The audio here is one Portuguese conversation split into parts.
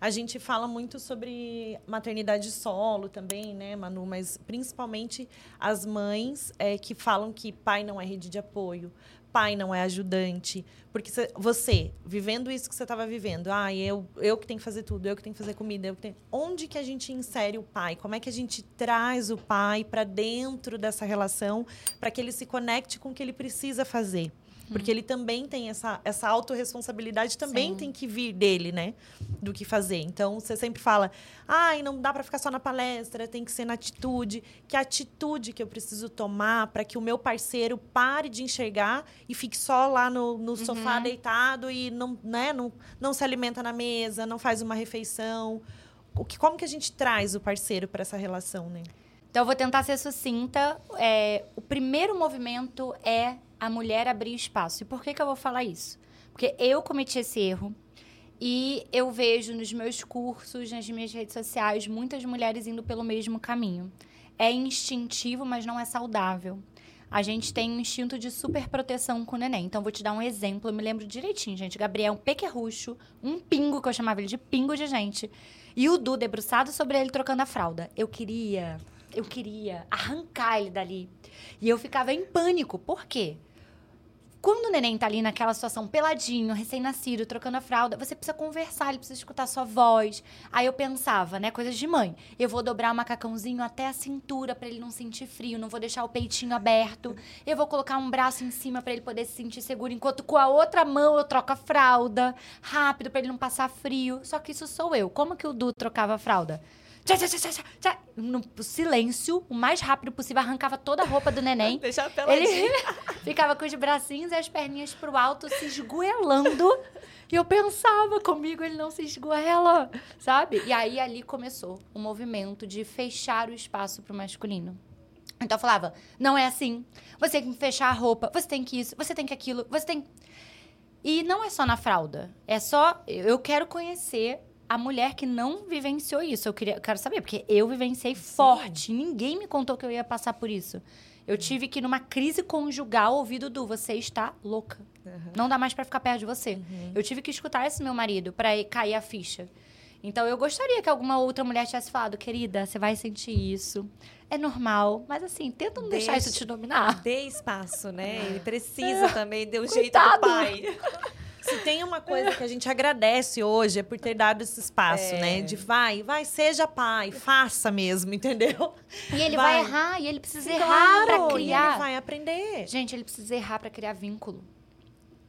A gente fala muito sobre maternidade solo também, né, Manu? Mas principalmente as mães é, que falam que pai não é rede de apoio, pai não é ajudante. Porque você, vivendo isso que você estava vivendo, ah, eu, eu que tenho que fazer tudo, eu que tenho que fazer comida, eu que tenho... Onde que a gente insere o pai? Como é que a gente traz o pai para dentro dessa relação para que ele se conecte com o que ele precisa fazer? Porque ele também tem essa, essa autorresponsabilidade, também Sim. tem que vir dele, né? Do que fazer. Então, você sempre fala, ai, não dá para ficar só na palestra, tem que ser na atitude. Que atitude que eu preciso tomar para que o meu parceiro pare de enxergar e fique só lá no, no uhum. sofá deitado e não, né, não, não se alimenta na mesa, não faz uma refeição. O que, como que a gente traz o parceiro para essa relação, né? Então, eu vou tentar ser sucinta. É, o primeiro movimento é a mulher abrir espaço. E por que, que eu vou falar isso? Porque eu cometi esse erro e eu vejo nos meus cursos, nas minhas redes sociais, muitas mulheres indo pelo mesmo caminho. É instintivo, mas não é saudável. A gente tem um instinto de super proteção com o neném. Então, vou te dar um exemplo. Eu me lembro direitinho, gente. Gabriel, um pequerrucho, um pingo, que eu chamava ele de pingo de gente. E o Du debruçado sobre ele, trocando a fralda. Eu queria, eu queria arrancar ele dali. E eu ficava em pânico. Por quê? Quando o neném tá ali naquela situação peladinho, recém-nascido, trocando a fralda, você precisa conversar, ele precisa escutar sua voz. Aí eu pensava, né, coisas de mãe. Eu vou dobrar o macacãozinho até a cintura para ele não sentir frio, não vou deixar o peitinho aberto. Eu vou colocar um braço em cima para ele poder se sentir seguro, enquanto com a outra mão eu troco a fralda, rápido para ele não passar frio. Só que isso sou eu. Como que o Du trocava a fralda? No silêncio, o mais rápido possível, arrancava toda a roupa do neném. Deixava peladinho. Ele ficava com os bracinhos e as perninhas pro alto, se esgoelando. E eu pensava, comigo ele não se esgoela, sabe? E aí ali começou o movimento de fechar o espaço pro masculino. Então eu falava, não é assim. Você tem que fechar a roupa, você tem que isso, você tem que aquilo, você tem. E não é só na fralda. É só. Eu quero conhecer a mulher que não vivenciou isso. Eu queria, quero saber, porque eu vivenciei Sim. forte. Ninguém me contou que eu ia passar por isso. Eu tive que, numa crise conjugal, ouvir do você está louca. Uhum. Não dá mais para ficar perto de você. Uhum. Eu tive que escutar esse meu marido para cair a ficha. Então, eu gostaria que alguma outra mulher tivesse falado, querida, você vai sentir isso. É normal. Mas, assim, tenta não deixar isso te dominar. Dê espaço, né? Ele precisa é. também, dê um jeito do pai. Se tem uma coisa que a gente agradece hoje é por ter dado esse espaço, é. né? De vai, vai, seja pai, faça mesmo, entendeu? E ele vai, vai errar, e ele precisa claro, errar para criar. ele vai aprender. Gente, ele precisa errar para criar vínculo.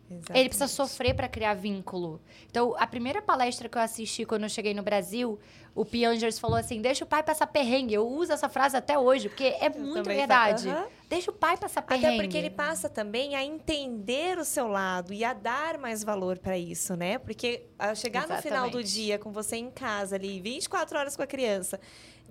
Exatamente. Ele precisa sofrer para criar vínculo. Então, a primeira palestra que eu assisti quando eu cheguei no Brasil, o Piangers falou assim: deixa o pai passar perrengue. Eu uso essa frase até hoje, porque é eu muito verdade. Uhum. Deixa o pai passar perrengue. Até porque ele passa também a entender o seu lado e a dar mais valor para isso, né? Porque a chegar Exatamente. no final do dia com você em casa ali, 24 horas com a criança,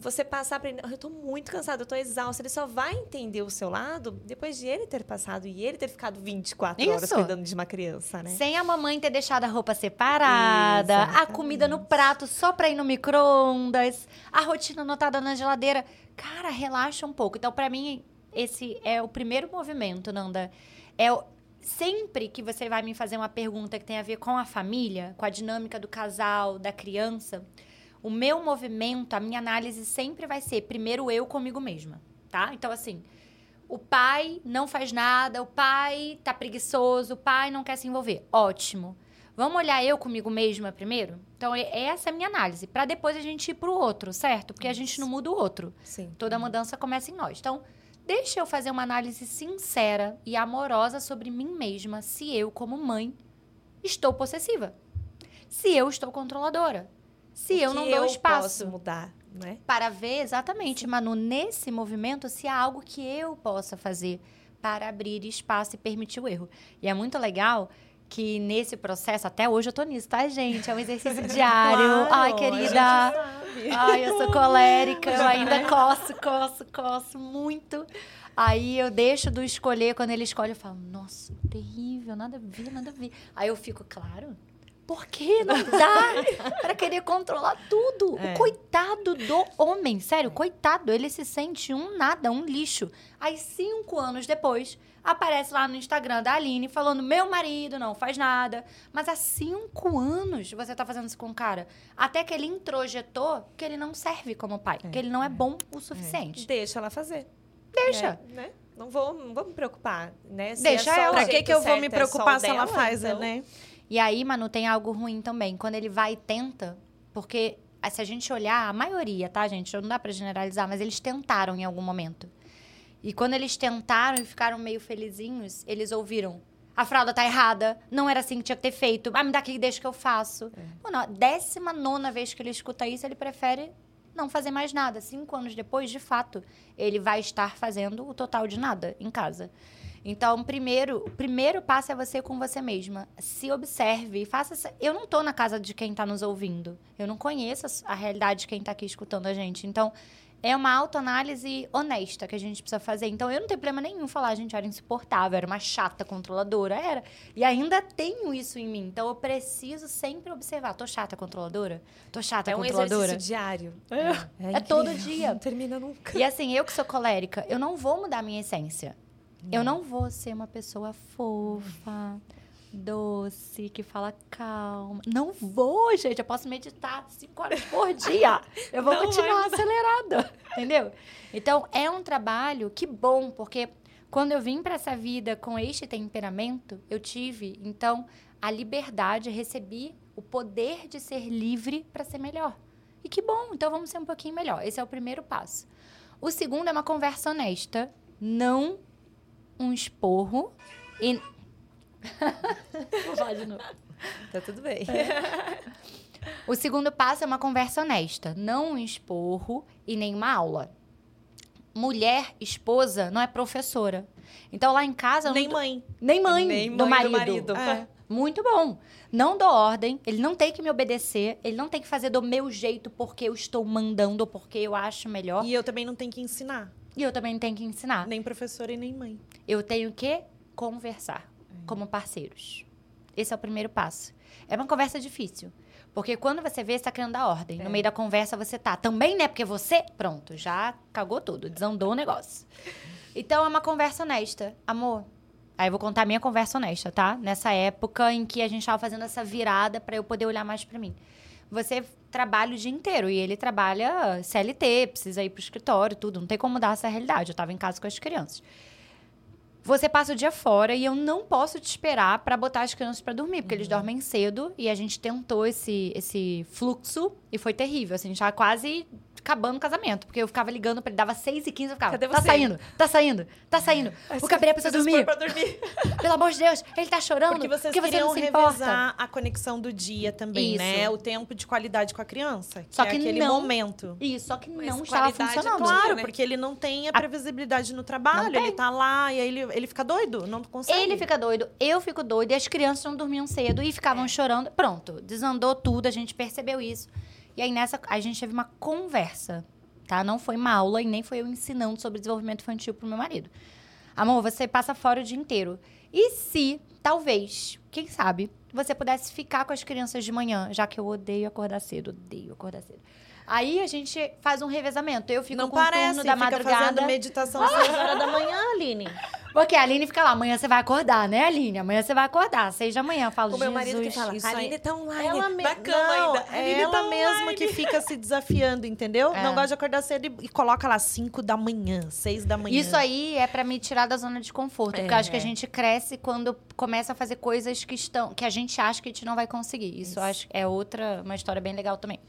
você passar para ele, eu estou muito cansado, eu estou exausto, ele só vai entender o seu lado depois de ele ter passado e ele ter ficado 24 Isso. horas cuidando de uma criança, né? Sem a mamãe ter deixado a roupa separada, Exatamente. a comida no prato só para ir no micro-ondas, a rotina anotada na geladeira. Cara, relaxa um pouco. Então, para mim, esse é o primeiro movimento, Nanda. É o, sempre que você vai me fazer uma pergunta que tem a ver com a família, com a dinâmica do casal, da criança, o meu movimento, a minha análise sempre vai ser primeiro eu comigo mesma, tá? Então, assim, o pai não faz nada, o pai tá preguiçoso, o pai não quer se envolver. Ótimo. Vamos olhar eu comigo mesma primeiro? Então, essa é a minha análise, para depois a gente ir pro outro, certo? Porque a gente não muda o outro. Sim. Toda mudança começa em nós. Então, deixa eu fazer uma análise sincera e amorosa sobre mim mesma, se eu, como mãe, estou possessiva. Se eu estou controladora se eu não dou espaço. Posso mudar, né? Para ver exatamente, Sim. Manu, nesse movimento, se há algo que eu possa fazer para abrir espaço e permitir o erro. E é muito legal que nesse processo, até hoje eu tô nisso, tá, gente? É um exercício diário. Claro, Ai, querida. Ai, eu sou colérica, eu ainda coço, coço, coço muito. Aí eu deixo do escolher, quando ele escolhe, eu falo, nossa, terrível, nada a ver, nada a ver. Aí eu fico, claro, Porque não dá para querer controlar tudo. É. O coitado do homem, sério, coitado, ele se sente um nada, um lixo. Aí, cinco anos depois, aparece lá no Instagram da Aline falando: meu marido não faz nada. Mas há cinco anos você tá fazendo isso com o cara. Até que ele introjetou que ele não serve como pai, é. que ele não é bom o suficiente. É. Deixa ela fazer. Deixa. É, né? Não vou, não vou me preocupar, né? Se Deixa é ela. Pra que, que eu vou me é preocupar se dela, ela faz, então... né? E aí, Manu, tem algo ruim também. Quando ele vai e tenta, porque se a gente olhar, a maioria, tá, gente? Não dá pra generalizar, mas eles tentaram em algum momento. E quando eles tentaram e ficaram meio felizinhos, eles ouviram. A fralda tá errada, não era assim que tinha que ter feito. Ah, me dá aqui, deixa que eu faço. É. Pô, não, décima nona vez que ele escuta isso, ele prefere não fazer mais nada. Cinco anos depois, de fato, ele vai estar fazendo o total de nada em casa. Então, primeiro, o primeiro passo é você com você mesma. Se observe, faça. Essa... Eu não estou na casa de quem está nos ouvindo. Eu não conheço a realidade de quem está aqui escutando a gente. Então, é uma autoanálise honesta que a gente precisa fazer. Então, eu não tenho problema nenhum falar, a gente era insuportável, era uma chata controladora, era. E ainda tenho isso em mim. Então, eu preciso sempre observar. Tô chata controladora? Tô chata é controladora? É um exercício diário. É, é, é todo dia. Não termina nunca. E assim, eu que sou colérica, eu não vou mudar a minha essência. Não. Eu não vou ser uma pessoa fofa doce, que fala calma. Não vou, gente. Eu posso meditar cinco horas por dia. Eu vou não continuar acelerada. Entendeu? Então, é um trabalho que bom, porque quando eu vim para essa vida com este temperamento, eu tive, então, a liberdade, recebi o poder de ser livre para ser melhor. E que bom, então vamos ser um pouquinho melhor. Esse é o primeiro passo. O segundo é uma conversa honesta, não um esporro e Vou falar de novo. Tá tudo bem. É. O segundo passo é uma conversa honesta, não um esporro e nem uma aula. Mulher, esposa, não é professora. Então lá em casa. Nem mãe. Nem mãe, nem do mãe marido. Do marido. É. Muito bom. Não dou ordem, ele não tem que me obedecer, ele não tem que fazer do meu jeito porque eu estou mandando ou porque eu acho melhor. E eu também não tenho que ensinar. E eu também não tenho que ensinar. Nem professora e nem mãe. Eu tenho que conversar como parceiros. Esse é o primeiro passo. É uma conversa difícil. Porque quando você vê, você tá criando a ordem. É. No meio da conversa, você tá. Também, né? Porque você, pronto, já cagou tudo, desandou o negócio. Então, é uma conversa honesta. Amor, aí eu vou contar a minha conversa honesta, tá? Nessa época em que a gente tava fazendo essa virada para eu poder olhar mais para mim. Você trabalha o dia inteiro e ele trabalha CLT, precisa ir pro escritório, tudo. Não tem como mudar essa realidade. Eu tava em casa com as crianças. Você passa o dia fora e eu não posso te esperar para botar as crianças para dormir, porque uhum. eles dormem cedo e a gente tentou esse, esse fluxo e foi terrível. Assim, a gente tava quase acabando o casamento. Porque eu ficava ligando pra ele, dava 6 e 15 eu ficava, Cadê tá você? tá saindo, tá saindo, tá saindo. Mas o Gabriel precisa dormir. Pra dormir. Pelo amor de Deus, ele tá chorando. Porque vocês porque queriam você não revezar a conexão do dia também, Isso. né? O tempo de qualidade com a criança. Que só que é aquele não, momento. Isso, só que não estava funcionando. Claro, né? porque ele não tem a previsibilidade no trabalho. Ele tá lá e aí ele, ele fica doido, não consegue. Ele fica doido, eu fico doido e as crianças não dormiam cedo e ficavam é. chorando. Pronto, desandou tudo, a gente percebeu isso. E aí nessa a gente teve uma conversa tá? Não foi uma aula e nem foi eu ensinando sobre desenvolvimento infantil pro meu marido. Amor, você passa fora o dia inteiro. E se, talvez, quem sabe, você pudesse ficar com as crianças de manhã, já que eu odeio acordar cedo, odeio acordar cedo. Aí a gente faz um revezamento. Eu fico Não com parece, o turno da fica madrugada. fazendo meditação às 6 horas da manhã, Aline. Porque a Aline fica lá, amanhã você vai acordar, né, Aline? Amanhã você vai acordar, seis da manhã. Eu falo, o meu marido que fala, a Aline tá online, ela me... na cama não, ainda. É ela tá mesma que fica se desafiando, entendeu? É. Não gosta de acordar cedo e, e, coloca lá cinco da manhã, seis da manhã. Isso aí é para me tirar da zona de conforto. É. Porque eu acho que a gente cresce quando começa a fazer coisas que estão que a gente acha que a gente não vai conseguir. Isso, Isso. acho é outra, uma história bem legal também.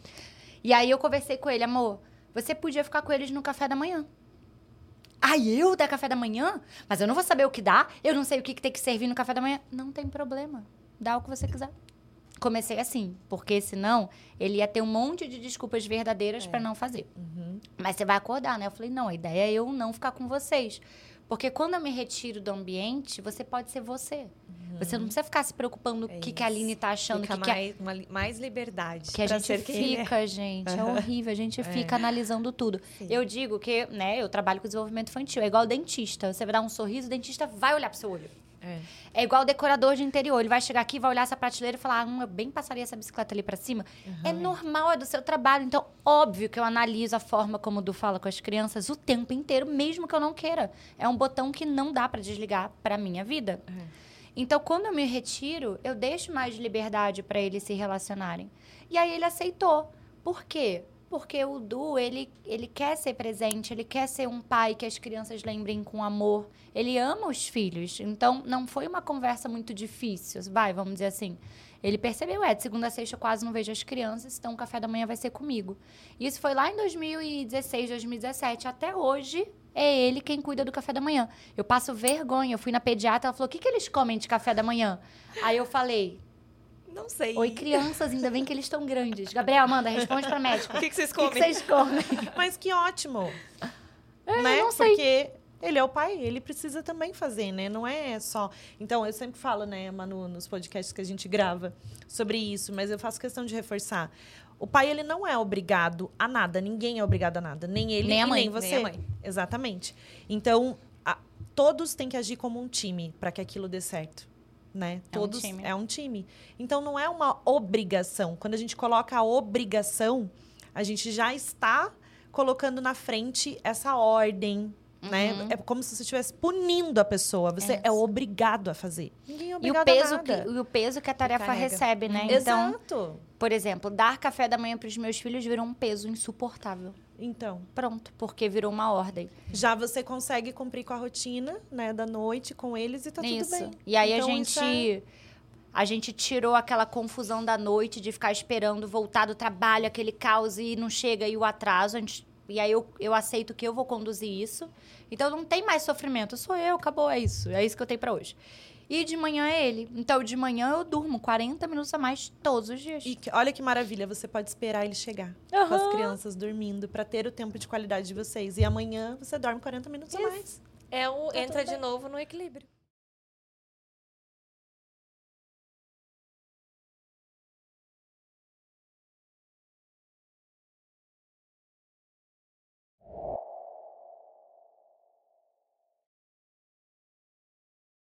E aí eu conversei com ele, amor, você podia ficar com eles no café da manhã. Ai, eu dar café da manhã? Mas eu não vou saber o que dá, eu não sei o que, que tem que servir no café da manhã. Não tem problema. Dá o que você quiser. Comecei assim, porque senão ele ia ter um monte de desculpas verdadeiras é. para não fazer. Uhum. Mas você vai acordar, né? Eu falei, não, a ideia é eu não ficar com vocês. Porque quando eu me retiro do ambiente, você pode ser você. Uhum. Você não precisa ficar se preocupando o é que, que a Aline tá achando. Fica que mais, que a... uma, mais liberdade. Que a gente fica, gente. É horrível. A gente é. fica analisando tudo. Sim. Eu digo que, né, eu trabalho com desenvolvimento infantil. É igual dentista. Você vai dar um sorriso, o dentista vai olhar pro seu olho. É. é igual decorador de interior. Ele vai chegar aqui, vai olhar essa prateleira e falar: hum, eu bem passaria essa bicicleta ali para cima. Uhum. É normal, é do seu trabalho. Então, óbvio que eu analiso a forma como o Du fala com as crianças o tempo inteiro, mesmo que eu não queira. É um botão que não dá para desligar para minha vida. Uhum. Então, quando eu me retiro, eu deixo mais liberdade para eles se relacionarem. E aí ele aceitou. Por quê? Porque o Du, ele, ele quer ser presente, ele quer ser um pai que as crianças lembrem com amor. Ele ama os filhos. Então, não foi uma conversa muito difícil, vai, vamos dizer assim. Ele percebeu, é, de segunda a sexta eu quase não vejo as crianças, então o café da manhã vai ser comigo. Isso foi lá em 2016, 2017. Até hoje, é ele quem cuida do café da manhã. Eu passo vergonha. Eu fui na pediatra, ela falou: o que, que eles comem de café da manhã? Aí eu falei: não sei. Oi, crianças, ainda bem que eles estão grandes. Gabriel, Amanda, responde pra médica. O que, que vocês comem? O que, que vocês comem? Mas que ótimo. É, né? Não sei. Porque ele é o pai, ele precisa também fazer, né? Não é só. Então, eu sempre falo, né, Manu, nos podcasts que a gente grava sobre isso, mas eu faço questão de reforçar. O pai, ele não é obrigado a nada. Ninguém é obrigado a nada. Nem ele, nem, a mãe, nem você. Nem a mãe. Exatamente. Então, a, todos têm que agir como um time para que aquilo dê certo né? É Todos um time. é um time. Então não é uma obrigação. Quando a gente coloca a obrigação, a gente já está colocando na frente essa ordem, né? uhum. né? É como se você estivesse punindo a pessoa. Você é, é obrigado a fazer. Ninguém é obrigado e o peso a nada. Que, e o peso que a tarefa recebe, né? Uhum. Então, Exato. por exemplo, dar café da manhã para os meus filhos virou um peso insuportável. Então. Pronto, porque virou uma ordem. Já você consegue cumprir com a rotina, né, da noite com eles e tá isso. tudo bem. E aí então, a gente. É... A gente tirou aquela confusão da noite de ficar esperando voltar do trabalho, aquele caos e não chega e o atraso. Gente e aí eu, eu aceito que eu vou conduzir isso. Então não tem mais sofrimento. Sou eu, acabou, é isso. É isso que eu tenho para hoje. E de manhã é ele. Então, de manhã eu durmo 40 minutos a mais todos os dias. E que, olha que maravilha, você pode esperar ele chegar uhum. com as crianças dormindo para ter o tempo de qualidade de vocês. E amanhã você dorme 40 minutos Isso. a mais. É o tá entra de novo no equilíbrio.